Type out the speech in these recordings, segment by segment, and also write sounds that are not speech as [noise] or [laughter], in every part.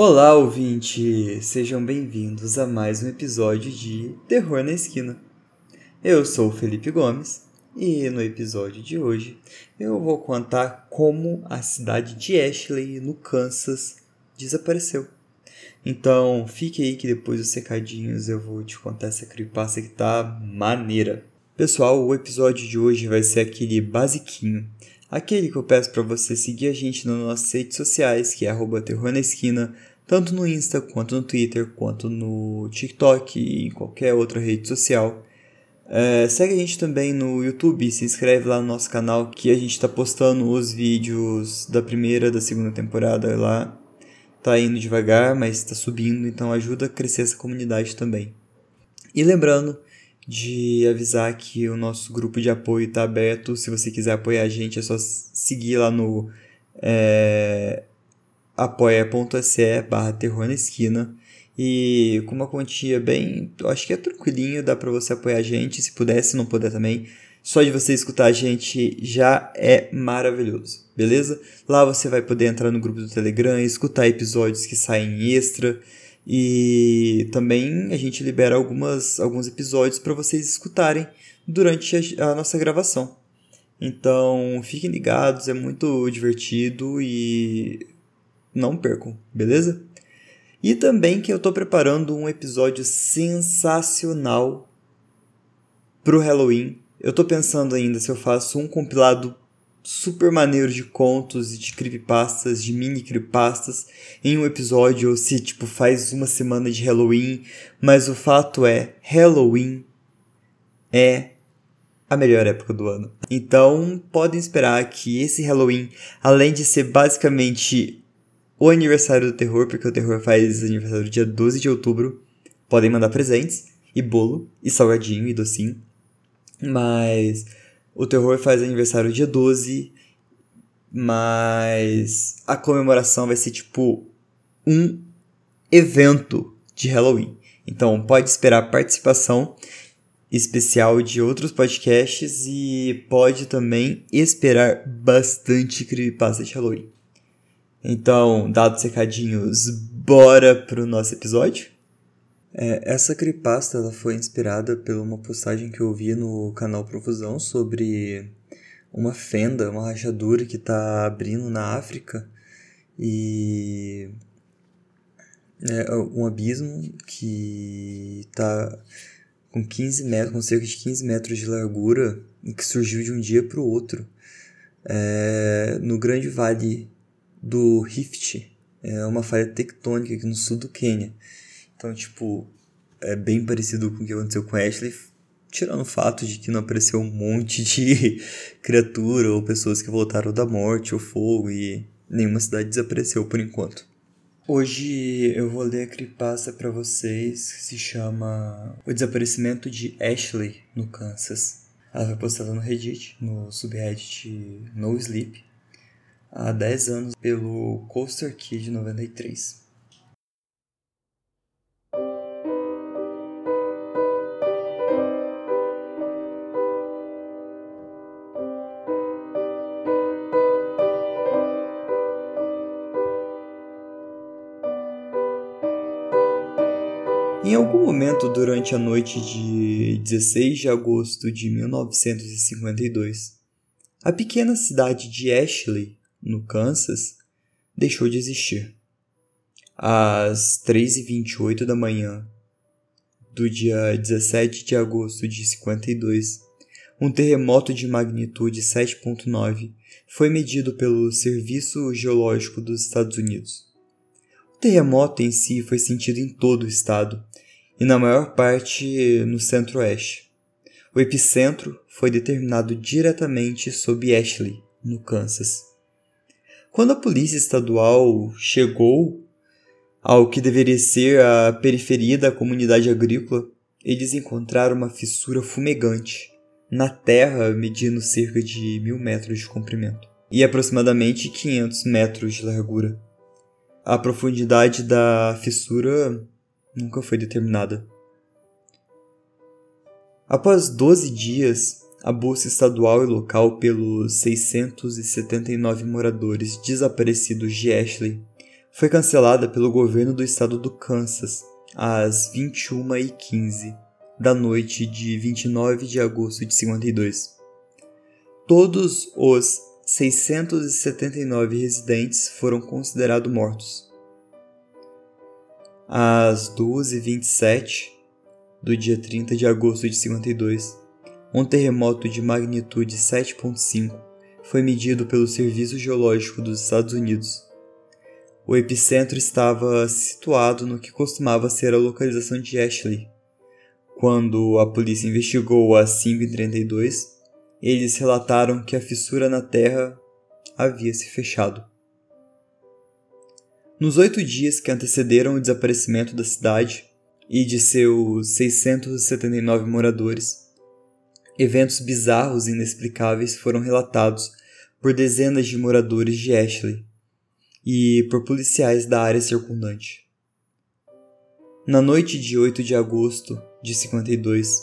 Olá, ouvinte! Sejam bem-vindos a mais um episódio de Terror na Esquina. Eu sou o Felipe Gomes e no episódio de hoje eu vou contar como a cidade de Ashley, no Kansas, desapareceu. Então fique aí que depois dos secadinhos eu vou te contar essa creepypasta que tá maneira. Pessoal, o episódio de hoje vai ser aquele basiquinho. Aquele que eu peço para você seguir a gente nas nossas redes sociais, que é arroba terror na esquina, tanto no Insta, quanto no Twitter, quanto no TikTok e em qualquer outra rede social. É, segue a gente também no YouTube, se inscreve lá no nosso canal que a gente está postando os vídeos da primeira, da segunda temporada lá. Tá indo devagar, mas está subindo, então ajuda a crescer essa comunidade também. E lembrando de avisar que o nosso grupo de apoio está aberto. Se você quiser apoiar a gente, é só seguir lá no é, apoia.se barra terror na esquina. E com uma quantia bem, acho que é tranquilinho, dá para você apoiar a gente, se puder, se não puder também. Só de você escutar a gente já é maravilhoso, beleza? Lá você vai poder entrar no grupo do Telegram, escutar episódios que saem extra, e também a gente libera algumas, alguns episódios para vocês escutarem durante a, a nossa gravação. Então fiquem ligados, é muito divertido e não percam, beleza? E também que eu estou preparando um episódio sensacional pro Halloween. Eu estou pensando ainda se eu faço um compilado super maneiro de contos e de creepypastas, de mini creepypastas em um episódio, ou se tipo faz uma semana de Halloween, mas o fato é, Halloween é a melhor época do ano. Então, podem esperar que esse Halloween, além de ser basicamente o aniversário do terror, porque o terror faz aniversário dia 12 de outubro, podem mandar presentes e bolo e salgadinho e docinho. Mas o terror faz aniversário dia 12, mas a comemoração vai ser tipo um evento de Halloween. Então pode esperar participação especial de outros podcasts e pode também esperar bastante creepypasta de Halloween. Então, dados recadinhos, bora pro nosso episódio? É, essa creepypasta ela foi inspirada por uma postagem que eu vi no canal Profusão sobre uma fenda, uma rachadura que está abrindo na África e é um abismo que está com 15 metros, com cerca de 15 metros de largura e que surgiu de um dia para o outro é, no grande vale do Rift, é uma falha tectônica aqui no sul do Quênia. Então, tipo, é bem parecido com o que aconteceu com Ashley, tirando o fato de que não apareceu um monte de [laughs] criatura ou pessoas que voltaram da morte ou fogo e nenhuma cidade desapareceu por enquanto. Hoje eu vou ler a creepypasta para vocês que se chama O Desaparecimento de Ashley no Kansas. Ela foi postada no Reddit, no subreddit No Sleep, há 10 anos pelo Coaster Kid 93. Durante a noite de 16 de agosto de 1952, a pequena cidade de Ashley, no Kansas, deixou de existir. Às 3h28 da manhã do dia 17 de agosto de 52, um terremoto de magnitude 7.9 foi medido pelo Serviço Geológico dos Estados Unidos. O terremoto em si foi sentido em todo o estado e na maior parte no centro-oeste. O epicentro foi determinado diretamente sob Ashley, no Kansas. Quando a polícia estadual chegou ao que deveria ser a periferia da comunidade agrícola, eles encontraram uma fissura fumegante na terra medindo cerca de mil metros de comprimento e aproximadamente 500 metros de largura. A profundidade da fissura nunca foi determinada. Após 12 dias, a busca estadual e local pelos 679 moradores desaparecidos de Ashley foi cancelada pelo governo do estado do Kansas às 21h15 da noite de 29 de agosto de 52. Todos os 679 residentes foram considerados mortos. Às 12h27 do dia 30 de agosto de 52, um terremoto de magnitude 7.5 foi medido pelo Serviço Geológico dos Estados Unidos. O epicentro estava situado no que costumava ser a localização de Ashley. Quando a polícia investigou às 5h32, eles relataram que a fissura na terra havia se fechado. Nos oito dias que antecederam o desaparecimento da cidade e de seus 679 moradores, Eventos bizarros e inexplicáveis foram relatados por dezenas de moradores de Ashley e por policiais da área circundante. Na noite de 8 de agosto de 52,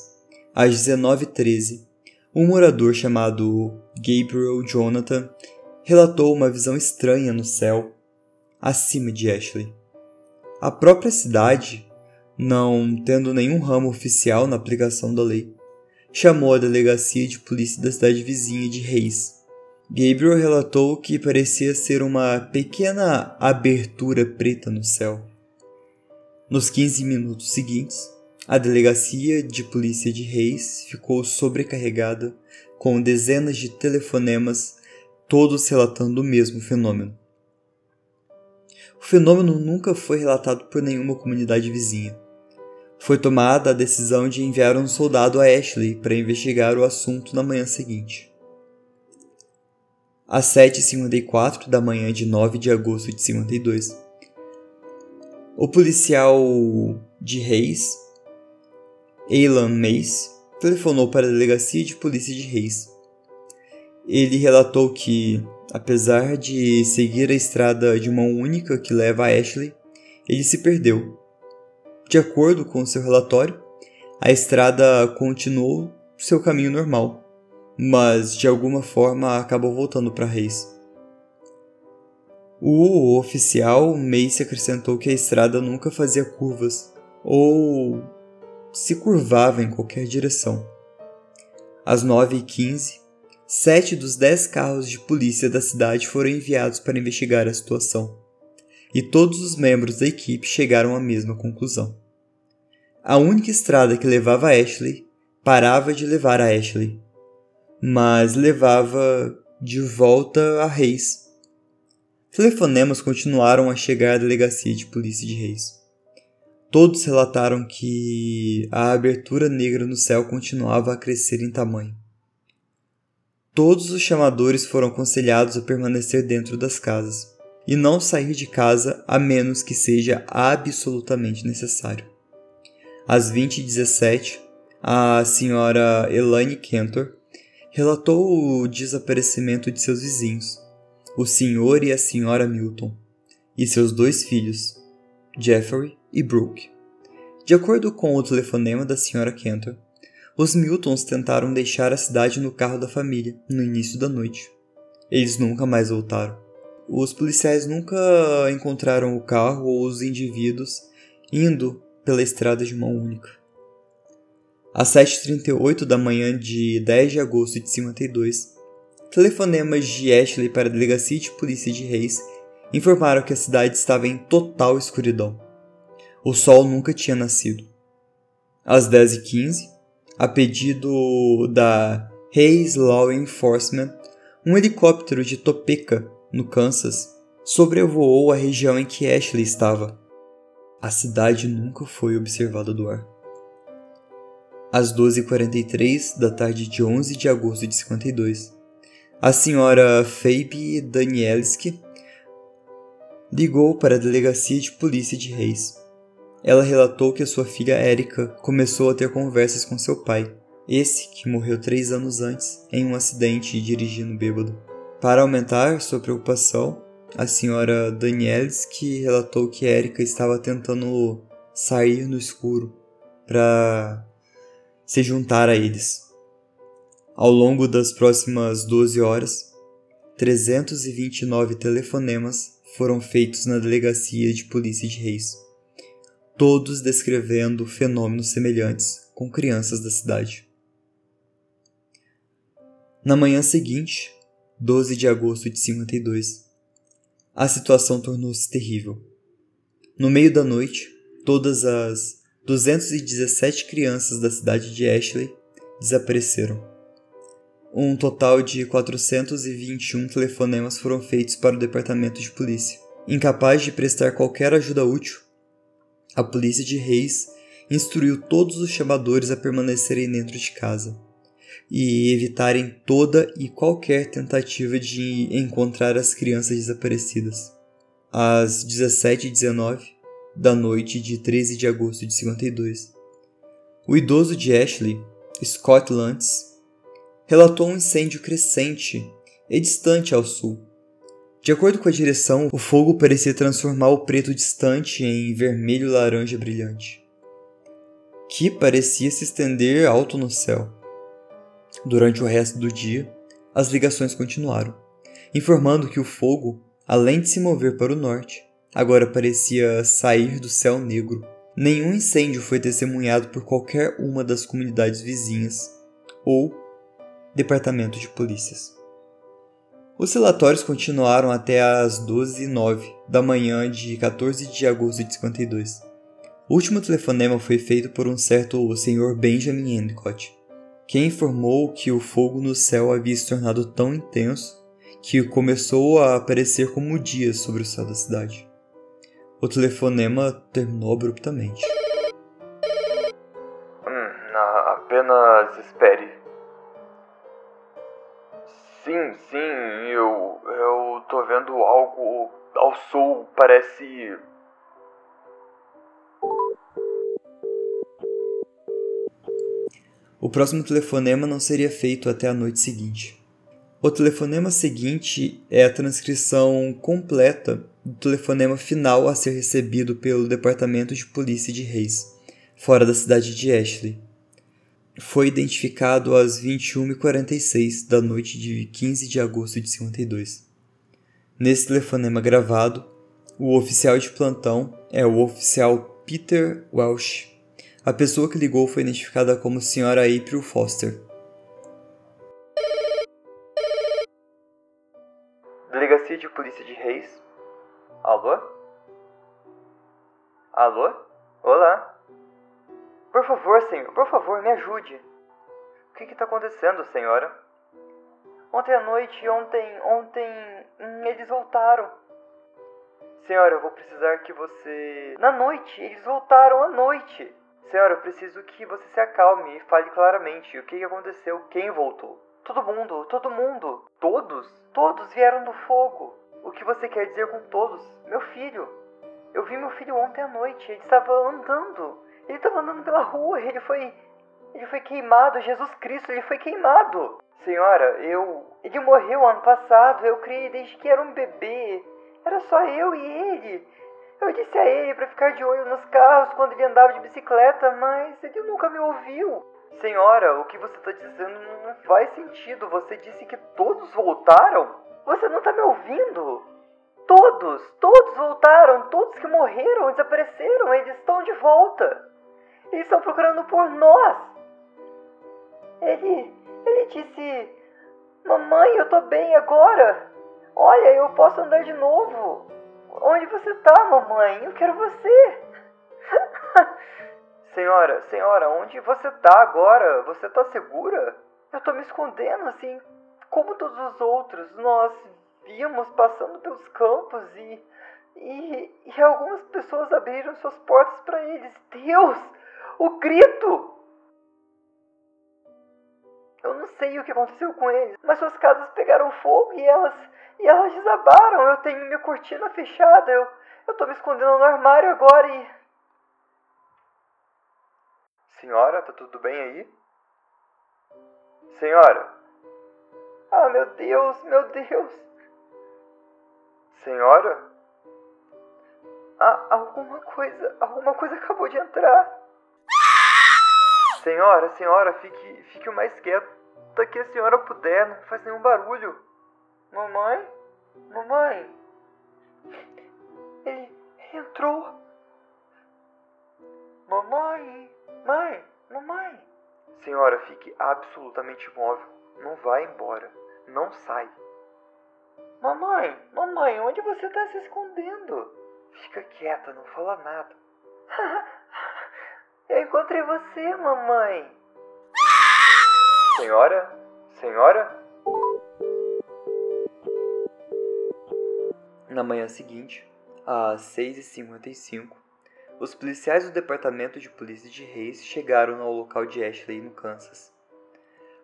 às 19h13, um morador chamado Gabriel Jonathan relatou uma visão estranha no céu acima de Ashley. A própria cidade, não tendo nenhum ramo oficial na aplicação da lei, chamou a delegacia de polícia da cidade vizinha de Reis. Gabriel relatou que parecia ser uma pequena abertura preta no céu. Nos 15 minutos seguintes, a delegacia de polícia de Reis ficou sobrecarregada com dezenas de telefonemas, todos relatando o mesmo fenômeno. O fenômeno nunca foi relatado por nenhuma comunidade vizinha foi tomada a decisão de enviar um soldado a Ashley para investigar o assunto na manhã seguinte. Às 7h54 da manhã de 9 de agosto de 52, o policial de Reis, Alan Mace, telefonou para a delegacia de polícia de Reis. Ele relatou que, apesar de seguir a estrada de mão única que leva a Ashley, ele se perdeu de acordo com seu relatório, a estrada continuou seu caminho normal, mas de alguma forma acabou voltando para Reis. O oficial Mace acrescentou que a estrada nunca fazia curvas ou se curvava em qualquer direção. Às 9h15, sete dos dez carros de polícia da cidade foram enviados para investigar a situação e todos os membros da equipe chegaram à mesma conclusão. A única estrada que levava a Ashley parava de levar a Ashley, mas levava de volta a Reis. Telefonemas continuaram a chegar à delegacia de polícia de Reis. Todos relataram que a abertura negra no céu continuava a crescer em tamanho. Todos os chamadores foram aconselhados a permanecer dentro das casas e não sair de casa a menos que seja absolutamente necessário. Às 20h17, a senhora Elaine Cantor relatou o desaparecimento de seus vizinhos, o senhor e a senhora Milton, e seus dois filhos, Jeffrey e Brooke. De acordo com o telefonema da senhora Cantor, os Miltons tentaram deixar a cidade no carro da família no início da noite. Eles nunca mais voltaram. Os policiais nunca encontraram o carro ou os indivíduos indo pela estrada de mão única. Às 7h38 da manhã de 10 de agosto de 52, telefonemas de Ashley para a delegacia de polícia de Reis informaram que a cidade estava em total escuridão. O sol nunca tinha nascido. Às 10h15, a pedido da Hayes Law Enforcement, um helicóptero de Topeka no Kansas, sobrevoou a região em que Ashley estava. A cidade nunca foi observada do ar. Às 12h43 da tarde de 11 de agosto de 52, a senhora Fabi Danielski ligou para a delegacia de polícia de Reis. Ela relatou que sua filha Erika começou a ter conversas com seu pai, esse que morreu três anos antes em um acidente dirigindo bêbado. Para aumentar sua preocupação, a senhora Danielski relatou que Erika estava tentando sair no escuro para se juntar a eles. Ao longo das próximas 12 horas, 329 telefonemas foram feitos na delegacia de polícia de Reis, todos descrevendo fenômenos semelhantes com crianças da cidade. Na manhã seguinte, 12 de agosto de 52, a situação tornou-se terrível. No meio da noite, todas as 217 crianças da cidade de Ashley desapareceram. Um total de 421 telefonemas foram feitos para o departamento de polícia. Incapaz de prestar qualquer ajuda útil, a polícia de Reis instruiu todos os chamadores a permanecerem dentro de casa e evitarem toda e qualquer tentativa de encontrar as crianças desaparecidas. Às 17h19 da noite de 13 de agosto de 52, o idoso de Ashley, Scott Lantz, relatou um incêndio crescente e distante ao sul, de acordo com a direção, o fogo parecia transformar o preto distante em vermelho laranja brilhante, que parecia se estender alto no céu. Durante o resto do dia, as ligações continuaram, informando que o fogo, além de se mover para o norte, agora parecia sair do céu negro. Nenhum incêndio foi testemunhado por qualquer uma das comunidades vizinhas ou departamento de polícias. Os relatórios continuaram até às 12h09 da manhã de 14 de agosto de 52. O último telefonema foi feito por um certo Sr. Benjamin Endicott, quem informou que o fogo no céu havia se tornado tão intenso que começou a aparecer como dias sobre o céu da cidade. O telefonema terminou abruptamente. Hum, apenas espere. Sim, sim, eu. Eu tô vendo algo ao sul, parece. O próximo telefonema não seria feito até a noite seguinte. O telefonema seguinte é a transcrição completa do telefonema final a ser recebido pelo Departamento de Polícia de Reis, fora da cidade de Ashley foi identificado às 21h46 da noite de 15 de agosto de 52. Nesse telefonema gravado, o oficial de plantão é o oficial Peter Welsh. A pessoa que ligou foi identificada como Sra. April Foster. Delegacia de Polícia de Reis. Alô? Alô? Olá. Por favor, senhor, por favor, me ajude. O que está acontecendo, senhora? Ontem à noite, ontem, ontem, hum, eles voltaram. Senhora, eu vou precisar que você. Na noite, eles voltaram à noite. Senhora, eu preciso que você se acalme e fale claramente o que aconteceu, quem voltou. Todo mundo, todo mundo, todos, todos vieram do fogo. O que você quer dizer com todos? Meu filho. Eu vi meu filho ontem à noite, ele estava andando. Ele estava andando pela rua, ele foi. Ele foi queimado, Jesus Cristo, ele foi queimado. Senhora, eu. Ele morreu ano passado, eu criei desde que era um bebê. Era só eu e ele. Eu disse a ele para ficar de olho nos carros quando ele andava de bicicleta, mas ele nunca me ouviu. Senhora, o que você está dizendo não faz sentido. Você disse que todos voltaram? Você não está me ouvindo? Todos, todos voltaram, todos que morreram, desapareceram, eles estão de volta. Eles estão procurando por nós. Ele, ele disse: Mamãe, eu tô bem agora. Olha, eu posso andar de novo. Onde você tá, mamãe? Eu quero você. [laughs] senhora, senhora, onde você tá agora? Você tá segura? Eu tô me escondendo assim, como todos os outros. Nós víamos passando pelos campos e, e, e algumas pessoas abriram suas portas para eles. Deus! O grito. Eu não sei o que aconteceu com eles, mas suas casas pegaram fogo e elas e elas desabaram. Eu tenho minha cortina fechada. Eu eu tô me escondendo no armário agora e Senhora, tá tudo bem aí? Senhora. Ah, meu Deus, meu Deus. Senhora? Ah, alguma coisa, alguma coisa acabou de entrar. Senhora, senhora, fique, fique o mais quieta que a senhora puder, não faz nenhum barulho. Mamãe? Mamãe? Ele entrou. Mamãe, mãe, mamãe. Senhora, fique absolutamente imóvel. Não vá embora. Não sai. Mamãe, mamãe, onde você está se escondendo? Fica quieta, não fala nada. [laughs] Eu encontrei você, mamãe. Senhora? Senhora? Na manhã seguinte, às 6h55, os policiais do Departamento de Polícia de Reis chegaram ao local de Ashley, no Kansas.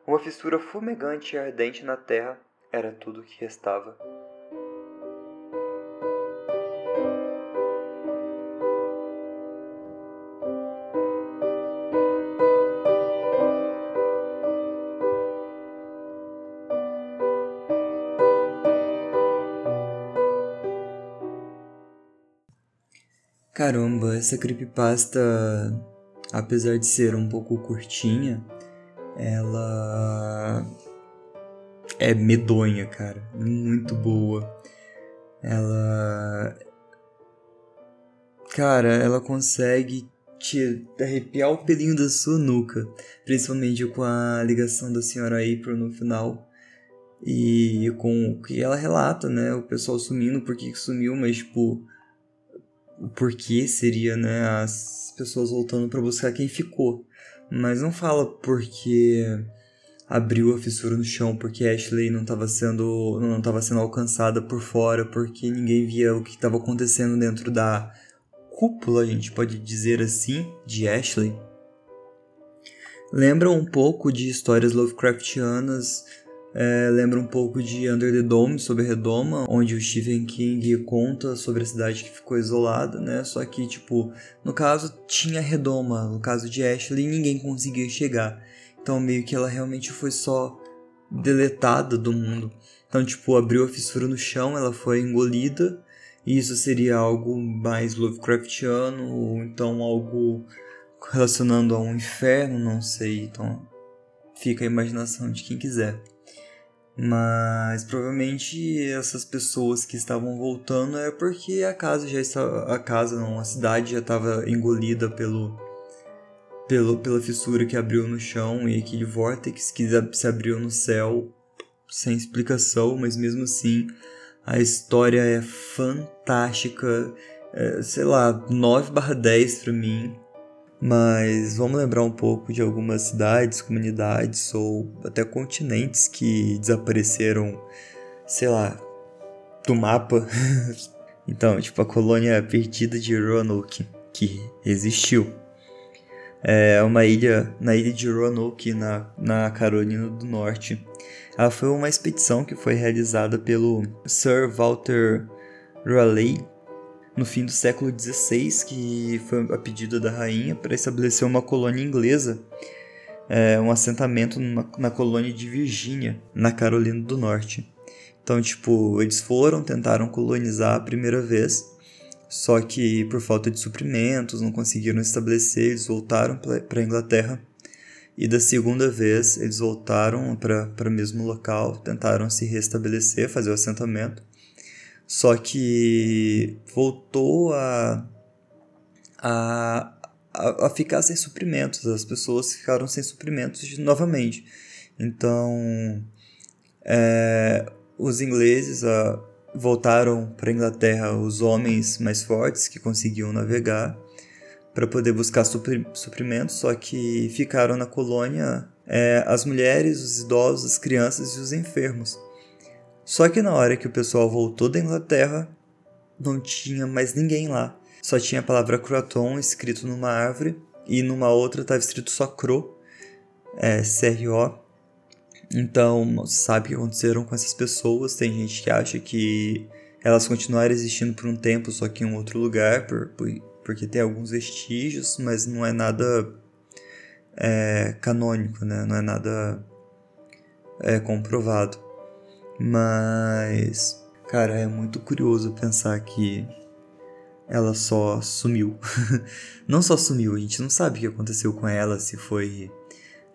Uma fissura fumegante e ardente na terra era tudo o que restava. Caramba, essa creepypasta, apesar de ser um pouco curtinha, ela é medonha, cara. Muito boa. Ela. Cara, ela consegue te arrepiar o pelinho da sua nuca. Principalmente com a ligação da senhora April no final. E com o que ela relata, né? O pessoal sumindo, por que sumiu, mas tipo o porquê seria, né, as pessoas voltando para buscar quem ficou. Mas não fala porque abriu a fissura no chão, porque Ashley não estava sendo não estava sendo alcançada por fora, porque ninguém via o que estava acontecendo dentro da cúpula, a gente pode dizer assim, de Ashley. Lembra um pouco de histórias Lovecraftianas é, lembra um pouco de Under the Dome, sobre Redoma, onde o Stephen King conta sobre a cidade que ficou isolada, né? Só que, tipo, no caso tinha Redoma, no caso de Ashley, ninguém conseguia chegar. Então, meio que ela realmente foi só deletada do mundo. Então, tipo, abriu a fissura no chão, ela foi engolida, e isso seria algo mais Lovecraftiano, ou então algo relacionando a um inferno, não sei. Então, fica a imaginação de quem quiser. Mas provavelmente essas pessoas que estavam voltando é porque a casa já estava. A casa não, a cidade já estava engolida pelo, pelo, pela fissura que abriu no chão e aquele vórtex que se abriu no céu sem explicação, mas mesmo assim a história é fantástica. É, sei lá, 9 barra 10 pra mim. Mas vamos lembrar um pouco de algumas cidades, comunidades ou até continentes que desapareceram, sei lá, do mapa. [laughs] então, tipo a colônia perdida de Roanoke, que existiu. É uma ilha, na ilha de Roanoke, na, na Carolina do Norte. Ela foi uma expedição que foi realizada pelo Sir Walter Raleigh no fim do século XVI, que foi a pedido da rainha para estabelecer uma colônia inglesa, é, um assentamento numa, na colônia de Virgínia, na Carolina do Norte. Então, tipo, eles foram, tentaram colonizar a primeira vez, só que por falta de suprimentos não conseguiram estabelecer, eles voltaram para a Inglaterra. E da segunda vez eles voltaram para o mesmo local, tentaram se restabelecer, fazer o assentamento. Só que voltou a, a, a, ficar sem suprimentos. As pessoas ficaram sem suprimentos novamente. Então, é, os ingleses a, voltaram para a Inglaterra os homens mais fortes que conseguiam navegar para poder buscar supri, suprimentos, só que ficaram na colônia é, as mulheres, os idosos, as crianças e os enfermos. Só que na hora que o pessoal voltou da Inglaterra, não tinha mais ninguém lá. Só tinha a palavra Croaton escrito numa árvore e numa outra estava escrito só Cro, é, C-R-O. Então, não se sabe o que aconteceram com essas pessoas. Tem gente que acha que elas continuaram existindo por um tempo, só que em um outro lugar, por, por, porque tem alguns vestígios, mas não é nada é, canônico, né? não é nada é, comprovado. Mas, cara, é muito curioso pensar que ela só sumiu. [laughs] não só sumiu, a gente não sabe o que aconteceu com ela, se foi.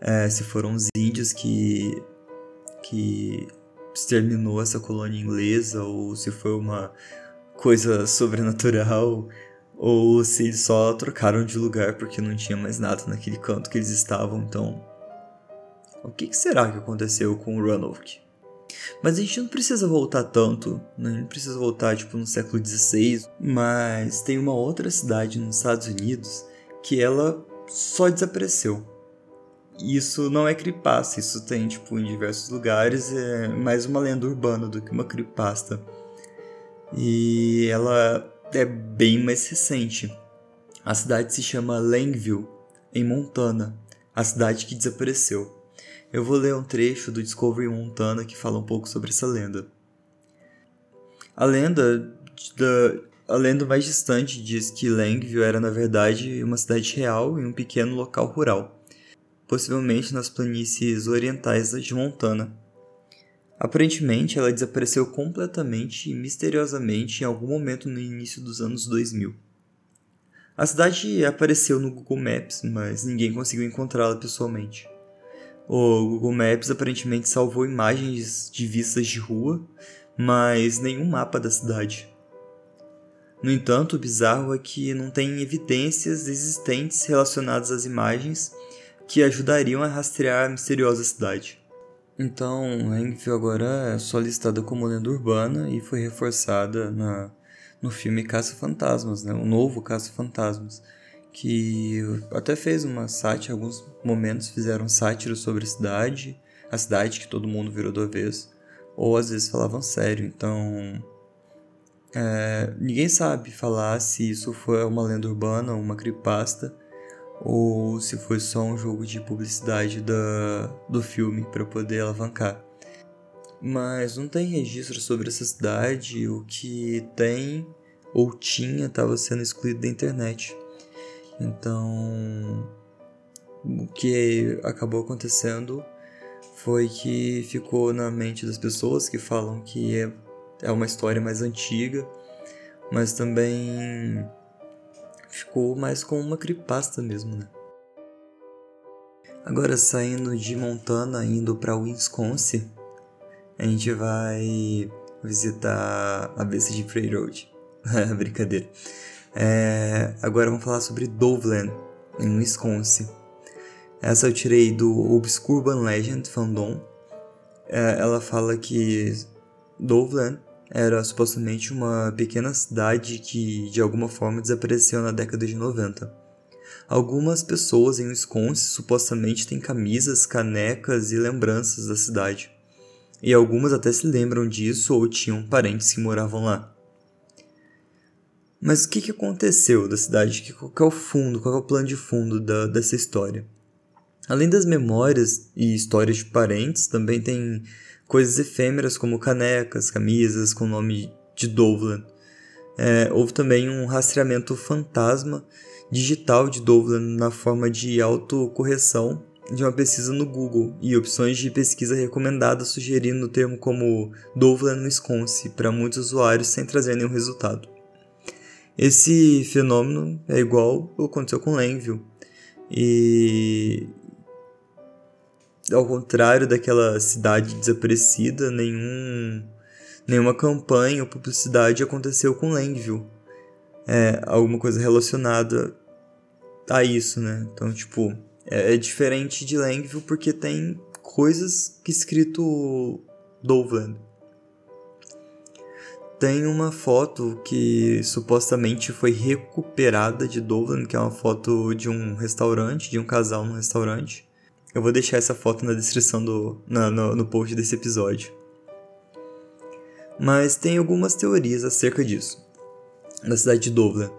É, se foram os índios que. que exterminou essa colônia inglesa, ou se foi uma coisa sobrenatural ou se eles só trocaram de lugar porque não tinha mais nada naquele canto que eles estavam. Então, o que, será que aconteceu com o Roanoke? Mas a gente não precisa voltar tanto, né? não precisa voltar tipo no século XVI, mas tem uma outra cidade nos Estados Unidos que ela só desapareceu. Isso não é creepypasta, isso tem tipo em diversos lugares, é mais uma lenda urbana do que uma creepypasta. E ela é bem mais recente. A cidade se chama Langville, em Montana, a cidade que desapareceu. Eu vou ler um trecho do Discovery Montana que fala um pouco sobre essa lenda. A lenda da, a lenda mais distante diz que Langville era na verdade uma cidade real em um pequeno local rural, possivelmente nas planícies orientais de Montana. Aparentemente, ela desapareceu completamente e misteriosamente em algum momento no início dos anos 2000. A cidade apareceu no Google Maps, mas ninguém conseguiu encontrá-la pessoalmente. O Google Maps aparentemente salvou imagens de vistas de rua, mas nenhum mapa da cidade. No entanto, o bizarro é que não tem evidências existentes relacionadas às imagens que ajudariam a rastrear a misteriosa cidade. Então, Hangville agora é só listada como lenda urbana e foi reforçada na, no filme Caça Fantasmas, né? o novo Caça Fantasmas, que até fez uma sátira, alguns momentos fizeram sátira sobre a cidade, a cidade que todo mundo virou do avesso, ou às vezes falavam sério, então é, ninguém sabe falar se isso foi uma lenda urbana, uma creepypasta, ou se foi só um jogo de publicidade da, do filme para poder alavancar. Mas não tem registro sobre essa cidade, o que tem ou tinha estava sendo excluído da internet. Então, o que acabou acontecendo foi que ficou na mente das pessoas que falam que é, é uma história mais antiga, mas também ficou mais como uma creepypasta mesmo, né? Agora saindo de Montana indo para Wisconsin, a gente vai visitar a besta de Prairie Road. [laughs] Brincadeira. É, agora vamos falar sobre Dovland, em Wisconsin. Essa eu tirei do Obscure Urban Legend Fandom. É, ela fala que Dovland era supostamente uma pequena cidade que de alguma forma desapareceu na década de 90. Algumas pessoas em Wisconsin supostamente têm camisas, canecas e lembranças da cidade. E algumas até se lembram disso ou tinham parentes que moravam lá. Mas o que, que aconteceu da cidade? Qual é o fundo, qual é o plano de fundo da, dessa história? Além das memórias e histórias de parentes, também tem coisas efêmeras como canecas, camisas com o nome de Dovlan. É, houve também um rastreamento fantasma digital de Dovlan na forma de autocorreção de uma pesquisa no Google e opções de pesquisa recomendadas sugerindo o termo como Dovlan Wisconsin para muitos usuários sem trazer nenhum resultado. Esse fenômeno é igual ao que aconteceu com Langville. E ao contrário daquela cidade desaparecida, nenhum, nenhuma campanha ou publicidade aconteceu com Langville. É alguma coisa relacionada a isso, né? Então, tipo, é, é diferente de Langville porque tem coisas que escrito Dovland. Tem uma foto que supostamente foi recuperada de Dolan, que é uma foto de um restaurante, de um casal num restaurante. Eu vou deixar essa foto na descrição do na, no, no post desse episódio. Mas tem algumas teorias acerca disso. Da cidade de Dolan.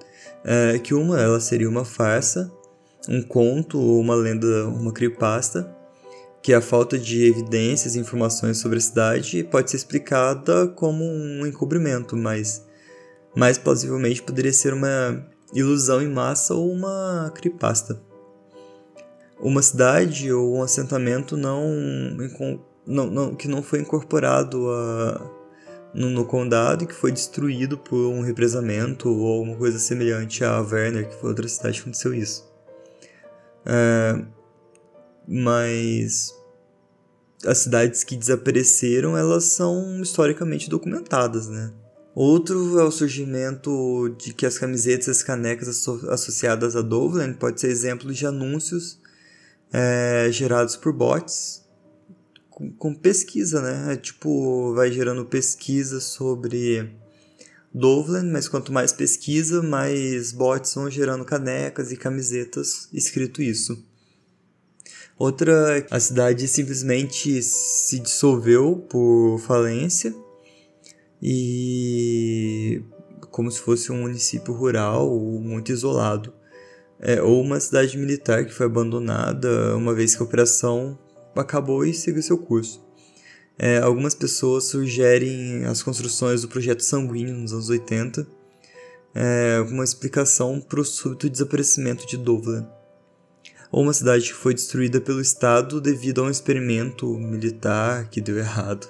É, que uma ela seria uma farsa, um conto ou uma lenda, uma creepypasta que a falta de evidências e informações sobre a cidade pode ser explicada como um encobrimento, mas mais plausivelmente poderia ser uma ilusão em massa ou uma creepypasta. Uma cidade ou um assentamento não, não, não que não foi incorporado a, no, no, condado e que foi destruído por um represamento ou alguma coisa semelhante a Werner, que foi outra cidade que aconteceu isso. É, mas as cidades que desapareceram, elas são historicamente documentadas, né? Outro é o surgimento de que as camisetas e as canecas associadas a Dovland pode ser exemplo de anúncios é, gerados por bots com, com, pesquisa, né? É, tipo, vai gerando pesquisa sobre Dovland, mas quanto mais pesquisa, mais bots vão gerando canecas e camisetas escrito isso. Outra, a cidade simplesmente se dissolveu por falência e como se fosse um município rural muito isolado. É, ou uma cidade militar que foi abandonada uma vez que a operação acabou e seguiu seu curso. É, algumas pessoas sugerem as construções do projeto sanguíneo nos anos 80 é, uma explicação para o súbito desaparecimento de Dovlan. Ou uma cidade que foi destruída pelo Estado devido a um experimento militar que deu errado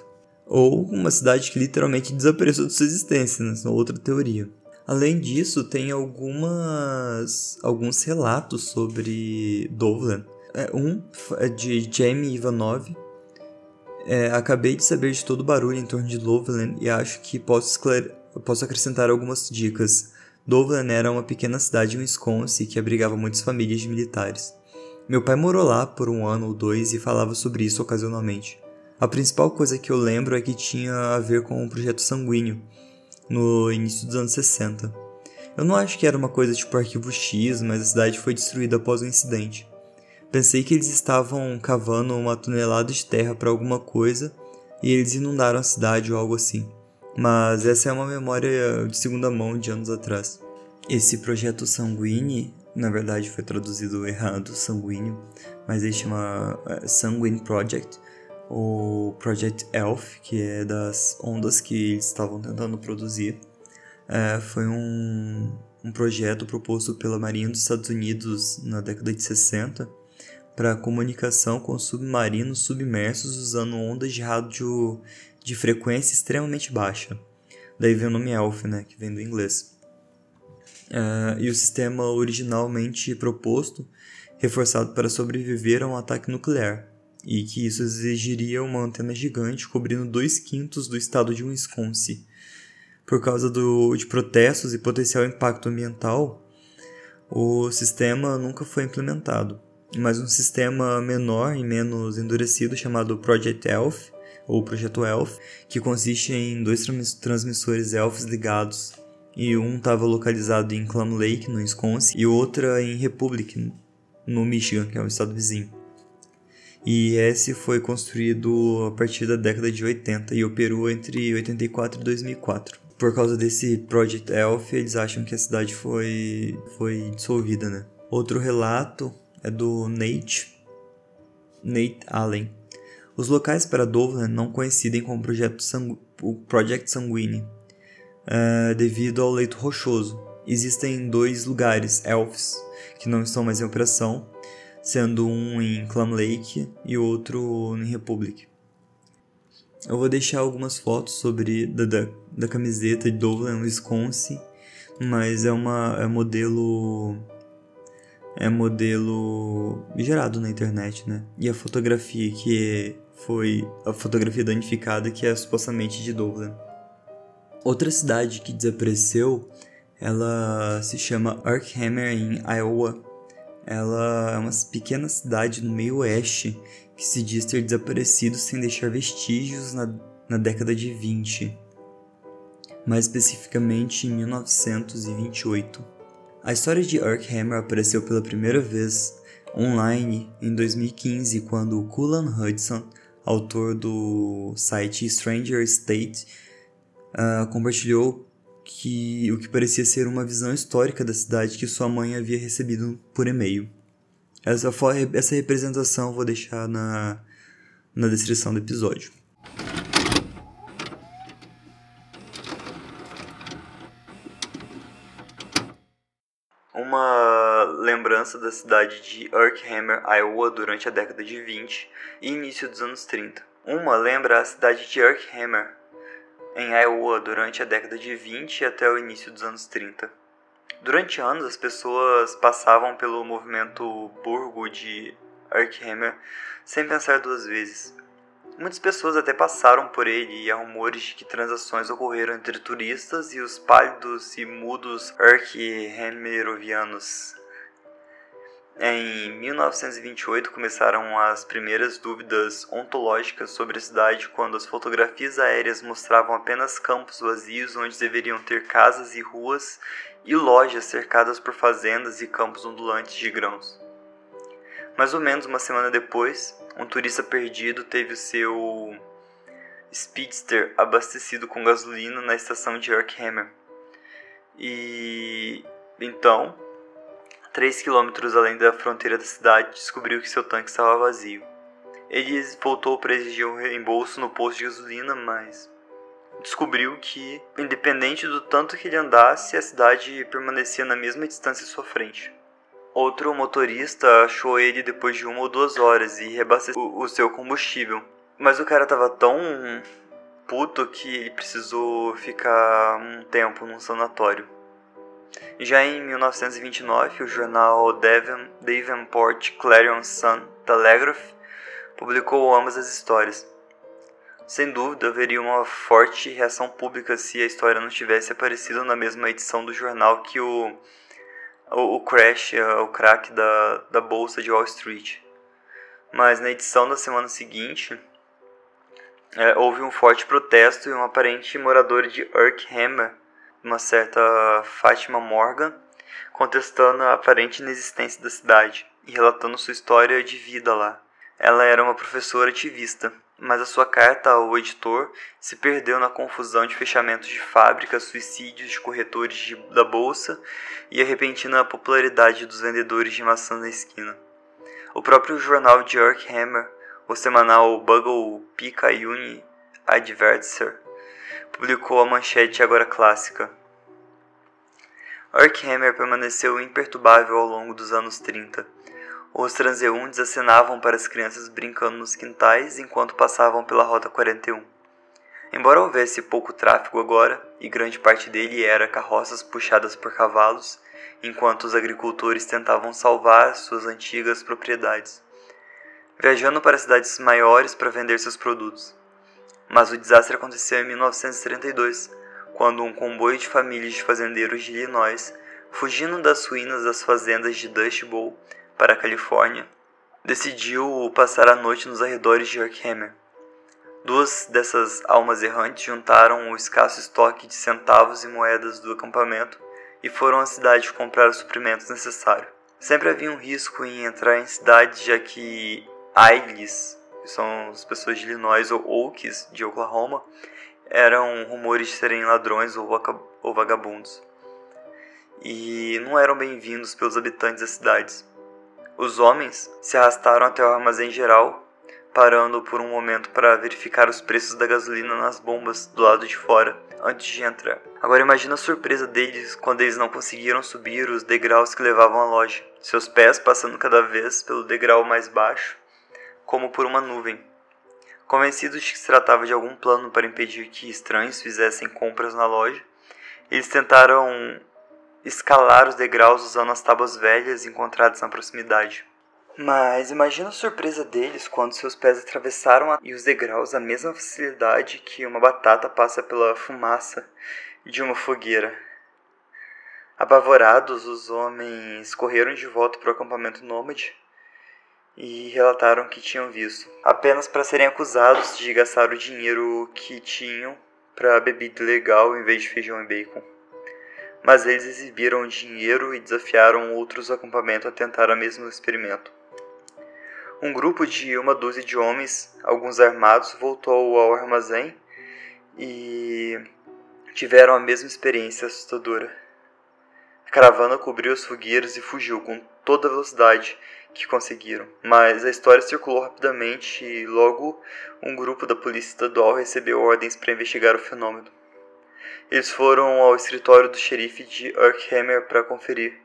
ou uma cidade que literalmente desapareceu de sua existência, né? é outra teoria. Além disso, tem algumas alguns relatos sobre Dovlan. É, um é de Jamie Ivanov. É, acabei de saber de todo o barulho em torno de Dovlan e acho que posso, posso acrescentar algumas dicas. Dovlan era uma pequena cidade em Wisconsin que abrigava muitas famílias de militares. Meu pai morou lá por um ano ou dois e falava sobre isso ocasionalmente. A principal coisa que eu lembro é que tinha a ver com o projeto sanguíneo, no início dos anos 60. Eu não acho que era uma coisa tipo arquivo X, mas a cidade foi destruída após o um incidente. Pensei que eles estavam cavando uma tonelada de terra para alguma coisa e eles inundaram a cidade ou algo assim. Mas essa é uma memória de segunda mão de anos atrás. Esse projeto Sanguine, na verdade foi traduzido errado, sanguíneo, mas ele chama é, Sanguine Project o Project Elf, que é das ondas que eles estavam tentando produzir. É, foi um, um projeto proposto pela Marinha dos Estados Unidos na década de 60 para comunicação com submarinos submersos usando ondas de rádio de frequência extremamente baixa. Daí vem o nome ELF, né, que vem do inglês. É, e o sistema originalmente proposto, reforçado para sobreviver a um ataque nuclear e que isso exigiria uma antena gigante cobrindo dois quintos do estado de Wisconsin. Por causa do, de protestos e potencial impacto ambiental, o sistema nunca foi implementado, mas um sistema menor e menos endurecido chamado Project Elf, ou Projeto Elf, que consiste em dois transmissores Elfs ligados, e um estava localizado em Clam Lake, no Wisconsin, e outra em Republic, no Michigan, que é um estado vizinho e esse foi construído a partir da década de 80 e operou entre 84 e 2004. Por causa desse Project Elf, eles acham que a cidade foi, foi dissolvida, né? Outro relato é do Nate, Nate Allen. Os locais para Dovlan não coincidem com o, projeto Sangu o Project Sanguine, uh, devido ao leito rochoso. Existem dois lugares, Elfs, que não estão mais em operação, sendo um em Clam Lake e outro em Republic. Eu vou deixar algumas fotos sobre da, da, da camiseta de Dovlan, Wisconsin, mas é uma é modelo é modelo gerado na internet, né? E a fotografia que foi a fotografia danificada que é supostamente de Dovlan. Outra cidade que desapareceu, ela se chama Arkhammer em Iowa ela é uma pequena cidade no meio oeste que se diz ter desaparecido sem deixar vestígios na, na década de 20, mais especificamente em 1928. A história de Arkhammer apareceu pela primeira vez online em 2015 quando Cullen Hudson, autor do site Stranger State, uh, compartilhou que o que parecia ser uma visão histórica da cidade que sua mãe havia recebido por e-mail. Essa, essa representação eu vou deixar na, na descrição do episódio. Uma lembrança da cidade de Arkhammer, Iowa, durante a década de 20 e início dos anos 30. Uma lembra a cidade de Arkhammer, em Iowa durante a década de 20 até o início dos anos 30. Durante anos, as pessoas passavam pelo movimento burgo de Arkhammer sem pensar duas vezes. Muitas pessoas até passaram por ele e há rumores de que transações ocorreram entre turistas e os pálidos e mudos Arkheimerovianos. Em 1928 começaram as primeiras dúvidas ontológicas sobre a cidade quando as fotografias aéreas mostravam apenas campos vazios onde deveriam ter casas e ruas e lojas cercadas por fazendas e campos ondulantes de grãos. Mais ou menos uma semana depois, um turista perdido teve o seu Speedster abastecido com gasolina na estação de Yorkhammer. E então, 3 quilômetros além da fronteira da cidade, descobriu que seu tanque estava vazio. Ele voltou para exigir um reembolso no posto de gasolina, mas descobriu que, independente do tanto que ele andasse, a cidade permanecia na mesma distância à sua frente. Outro motorista achou ele depois de uma ou duas horas e reabasteceu o seu combustível. Mas o cara tava tão puto que ele precisou ficar um tempo num sanatório. Já em 1929, o jornal Devon, Davenport Clarion Sun Telegraph publicou ambas as histórias. Sem dúvida, haveria uma forte reação pública se a história não tivesse aparecido na mesma edição do jornal que o o, o crash, é, o crack da, da bolsa de Wall Street. Mas na edição da semana seguinte, é, houve um forte protesto e um aparente morador de Urkhammer, uma certa Fátima Morgan, contestando a aparente inexistência da cidade e relatando sua história de vida lá. Ela era uma professora ativista mas a sua carta ao editor se perdeu na confusão de fechamentos de fábricas, suicídios de corretores de, da bolsa e a repentina popularidade dos vendedores de maçã na esquina. O próprio jornal de Yorkhammer, o semanal Bugle Picayune Advertiser, publicou a manchete agora clássica. Yorkhammer permaneceu imperturbável ao longo dos anos 30 os transeuntes acenavam para as crianças brincando nos quintais enquanto passavam pela Rota 41. Embora houvesse pouco tráfego agora, e grande parte dele era carroças puxadas por cavalos, enquanto os agricultores tentavam salvar suas antigas propriedades, viajando para cidades maiores para vender seus produtos. Mas o desastre aconteceu em 1932, quando um comboio de famílias de fazendeiros de Illinois, fugindo das ruínas das fazendas de Dust Bowl, para a Califórnia, decidiu passar a noite nos arredores de Yorkhammer. Duas dessas almas errantes juntaram o escasso estoque de centavos e moedas do acampamento e foram à cidade comprar os suprimentos necessários. Sempre havia um risco em entrar em cidades, já que Ailes, são as pessoas de Illinois, ou Oaks, de Oklahoma, eram rumores de serem ladrões ou vagabundos. E não eram bem-vindos pelos habitantes das cidades. Os homens se arrastaram até o armazém geral, parando por um momento para verificar os preços da gasolina nas bombas do lado de fora antes de entrar. Agora imagina a surpresa deles quando eles não conseguiram subir os degraus que levavam à loja, seus pés passando cada vez pelo degrau mais baixo, como por uma nuvem. Convencidos de que se tratava de algum plano para impedir que estranhos fizessem compras na loja, eles tentaram escalar os degraus usando as tábuas velhas encontradas na proximidade. Mas imagina a surpresa deles quando seus pés atravessaram a... e os degraus a mesma facilidade que uma batata passa pela fumaça de uma fogueira. Apavorados, os homens correram de volta para o acampamento nômade e relataram o que tinham visto, apenas para serem acusados de gastar o dinheiro que tinham para bebida legal em vez de feijão e bacon mas eles exibiram dinheiro e desafiaram outros acampamentos a tentar o mesmo experimento. Um grupo de uma dúzia de homens, alguns armados, voltou ao armazém e tiveram a mesma experiência assustadora. A caravana cobriu os fogueiros e fugiu com toda a velocidade que conseguiram. Mas a história circulou rapidamente e logo um grupo da polícia estadual recebeu ordens para investigar o fenômeno. Eles foram ao escritório do xerife de Urkhammer para conferir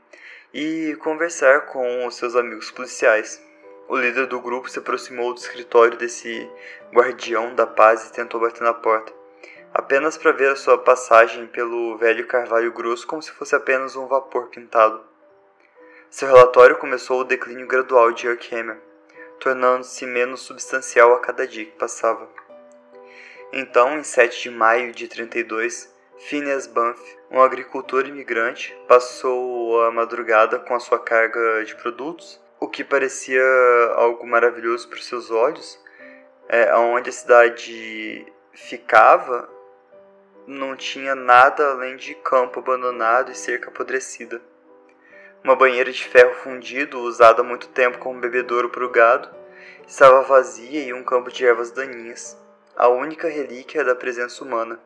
e conversar com os seus amigos policiais. O líder do grupo se aproximou do escritório desse guardião da paz e tentou bater na porta, apenas para ver a sua passagem pelo velho carvalho grosso como se fosse apenas um vapor pintado. Seu relatório começou o declínio gradual de Urkhammer. tornando-se menos substancial a cada dia que passava. Então, em 7 de maio de 32, Phineas Banff, um agricultor imigrante, passou a madrugada com a sua carga de produtos, o que parecia algo maravilhoso para seus olhos, é, onde a cidade ficava não tinha nada além de campo abandonado e cerca apodrecida. Uma banheira de ferro fundido, usada há muito tempo como bebedouro para o gado, estava vazia e um campo de ervas daninhas, a única relíquia da presença humana.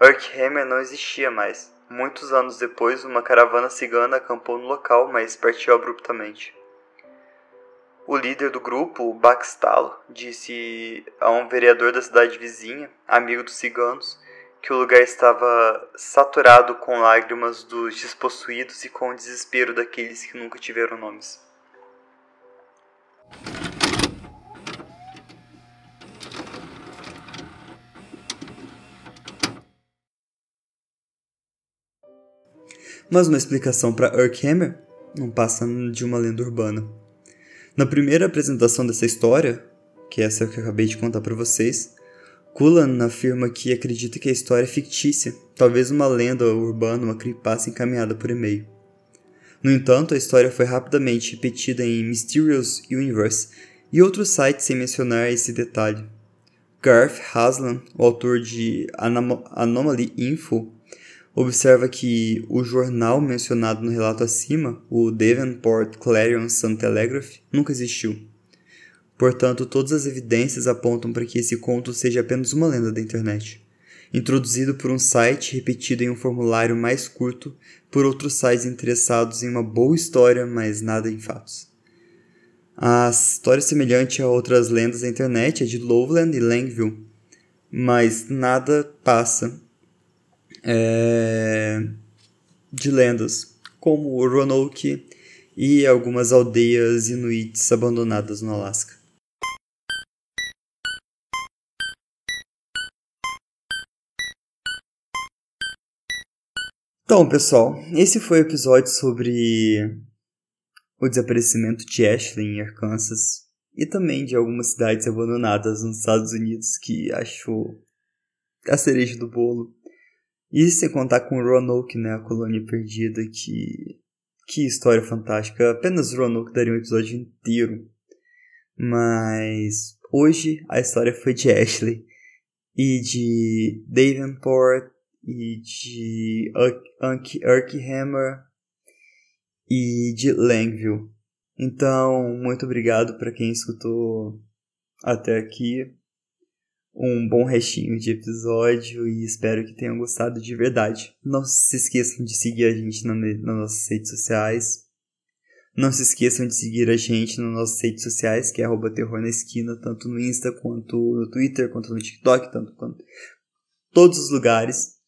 Urkhammer não existia mais. Muitos anos depois, uma caravana cigana acampou no local, mas partiu abruptamente. O líder do grupo, Baxtalo, disse a um vereador da cidade vizinha, amigo dos ciganos, que o lugar estava saturado com lágrimas dos despossuídos e com o desespero daqueles que nunca tiveram nomes. Mas uma explicação para Urkhammer não passa de uma lenda urbana. Na primeira apresentação dessa história, que é essa que eu acabei de contar para vocês, Cullen afirma que acredita que a história é fictícia, talvez uma lenda urbana, uma creepypasta encaminhada por e-mail. No entanto, a história foi rapidamente repetida em Mysterious Universe e outros sites sem mencionar esse detalhe. Garth Haslam, o autor de Anom Anomaly Info, observa que o jornal mencionado no relato acima, o Davenport Clarion Sun Telegraph, nunca existiu. Portanto, todas as evidências apontam para que esse conto seja apenas uma lenda da internet, introduzido por um site repetido em um formulário mais curto por outros sites interessados em uma boa história, mas nada em fatos. A história semelhante a outras lendas da internet é de Lowland e Langville, mas nada passa é, de lendas, como Roanoke e algumas aldeias inuits abandonadas no Alasca. Então, pessoal, esse foi o episódio sobre o desaparecimento de Ashley em Arkansas e também de algumas cidades abandonadas nos Estados Unidos que acho a cereja do bolo. E sem contar com Roanoke, né, a colônia perdida, que que história fantástica. Apenas Roanoke daria um episódio inteiro. Mas hoje a história foi de Ashley e de Davenport e de Urkhammer e de Langville. Então, muito obrigado para quem escutou até aqui. Um bom restinho de episódio e espero que tenham gostado de verdade. Não se esqueçam de seguir a gente nas nossas redes sociais. Não se esqueçam de seguir a gente nas nossas redes sociais, que é arroba terror na esquina, tanto no Insta quanto no Twitter, quanto no TikTok, tanto quanto todos os lugares.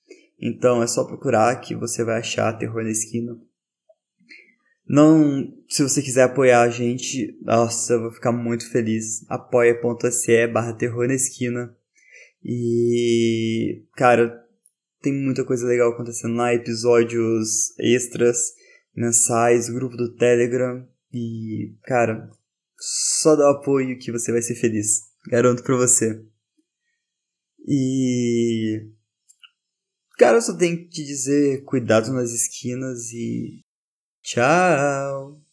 Então é só procurar que você vai achar Terror na Esquina. Não, se você quiser apoiar a gente, nossa, eu vou ficar muito feliz. apoia.se barra Terror na Esquina. E, cara, tem muita coisa legal acontecendo lá, episódios extras, mensais, grupo do Telegram. E, cara, só dá o apoio que você vai ser feliz. Garanto pra você. E Cara, eu só tenho que te dizer cuidado nas esquinas e. Tchau!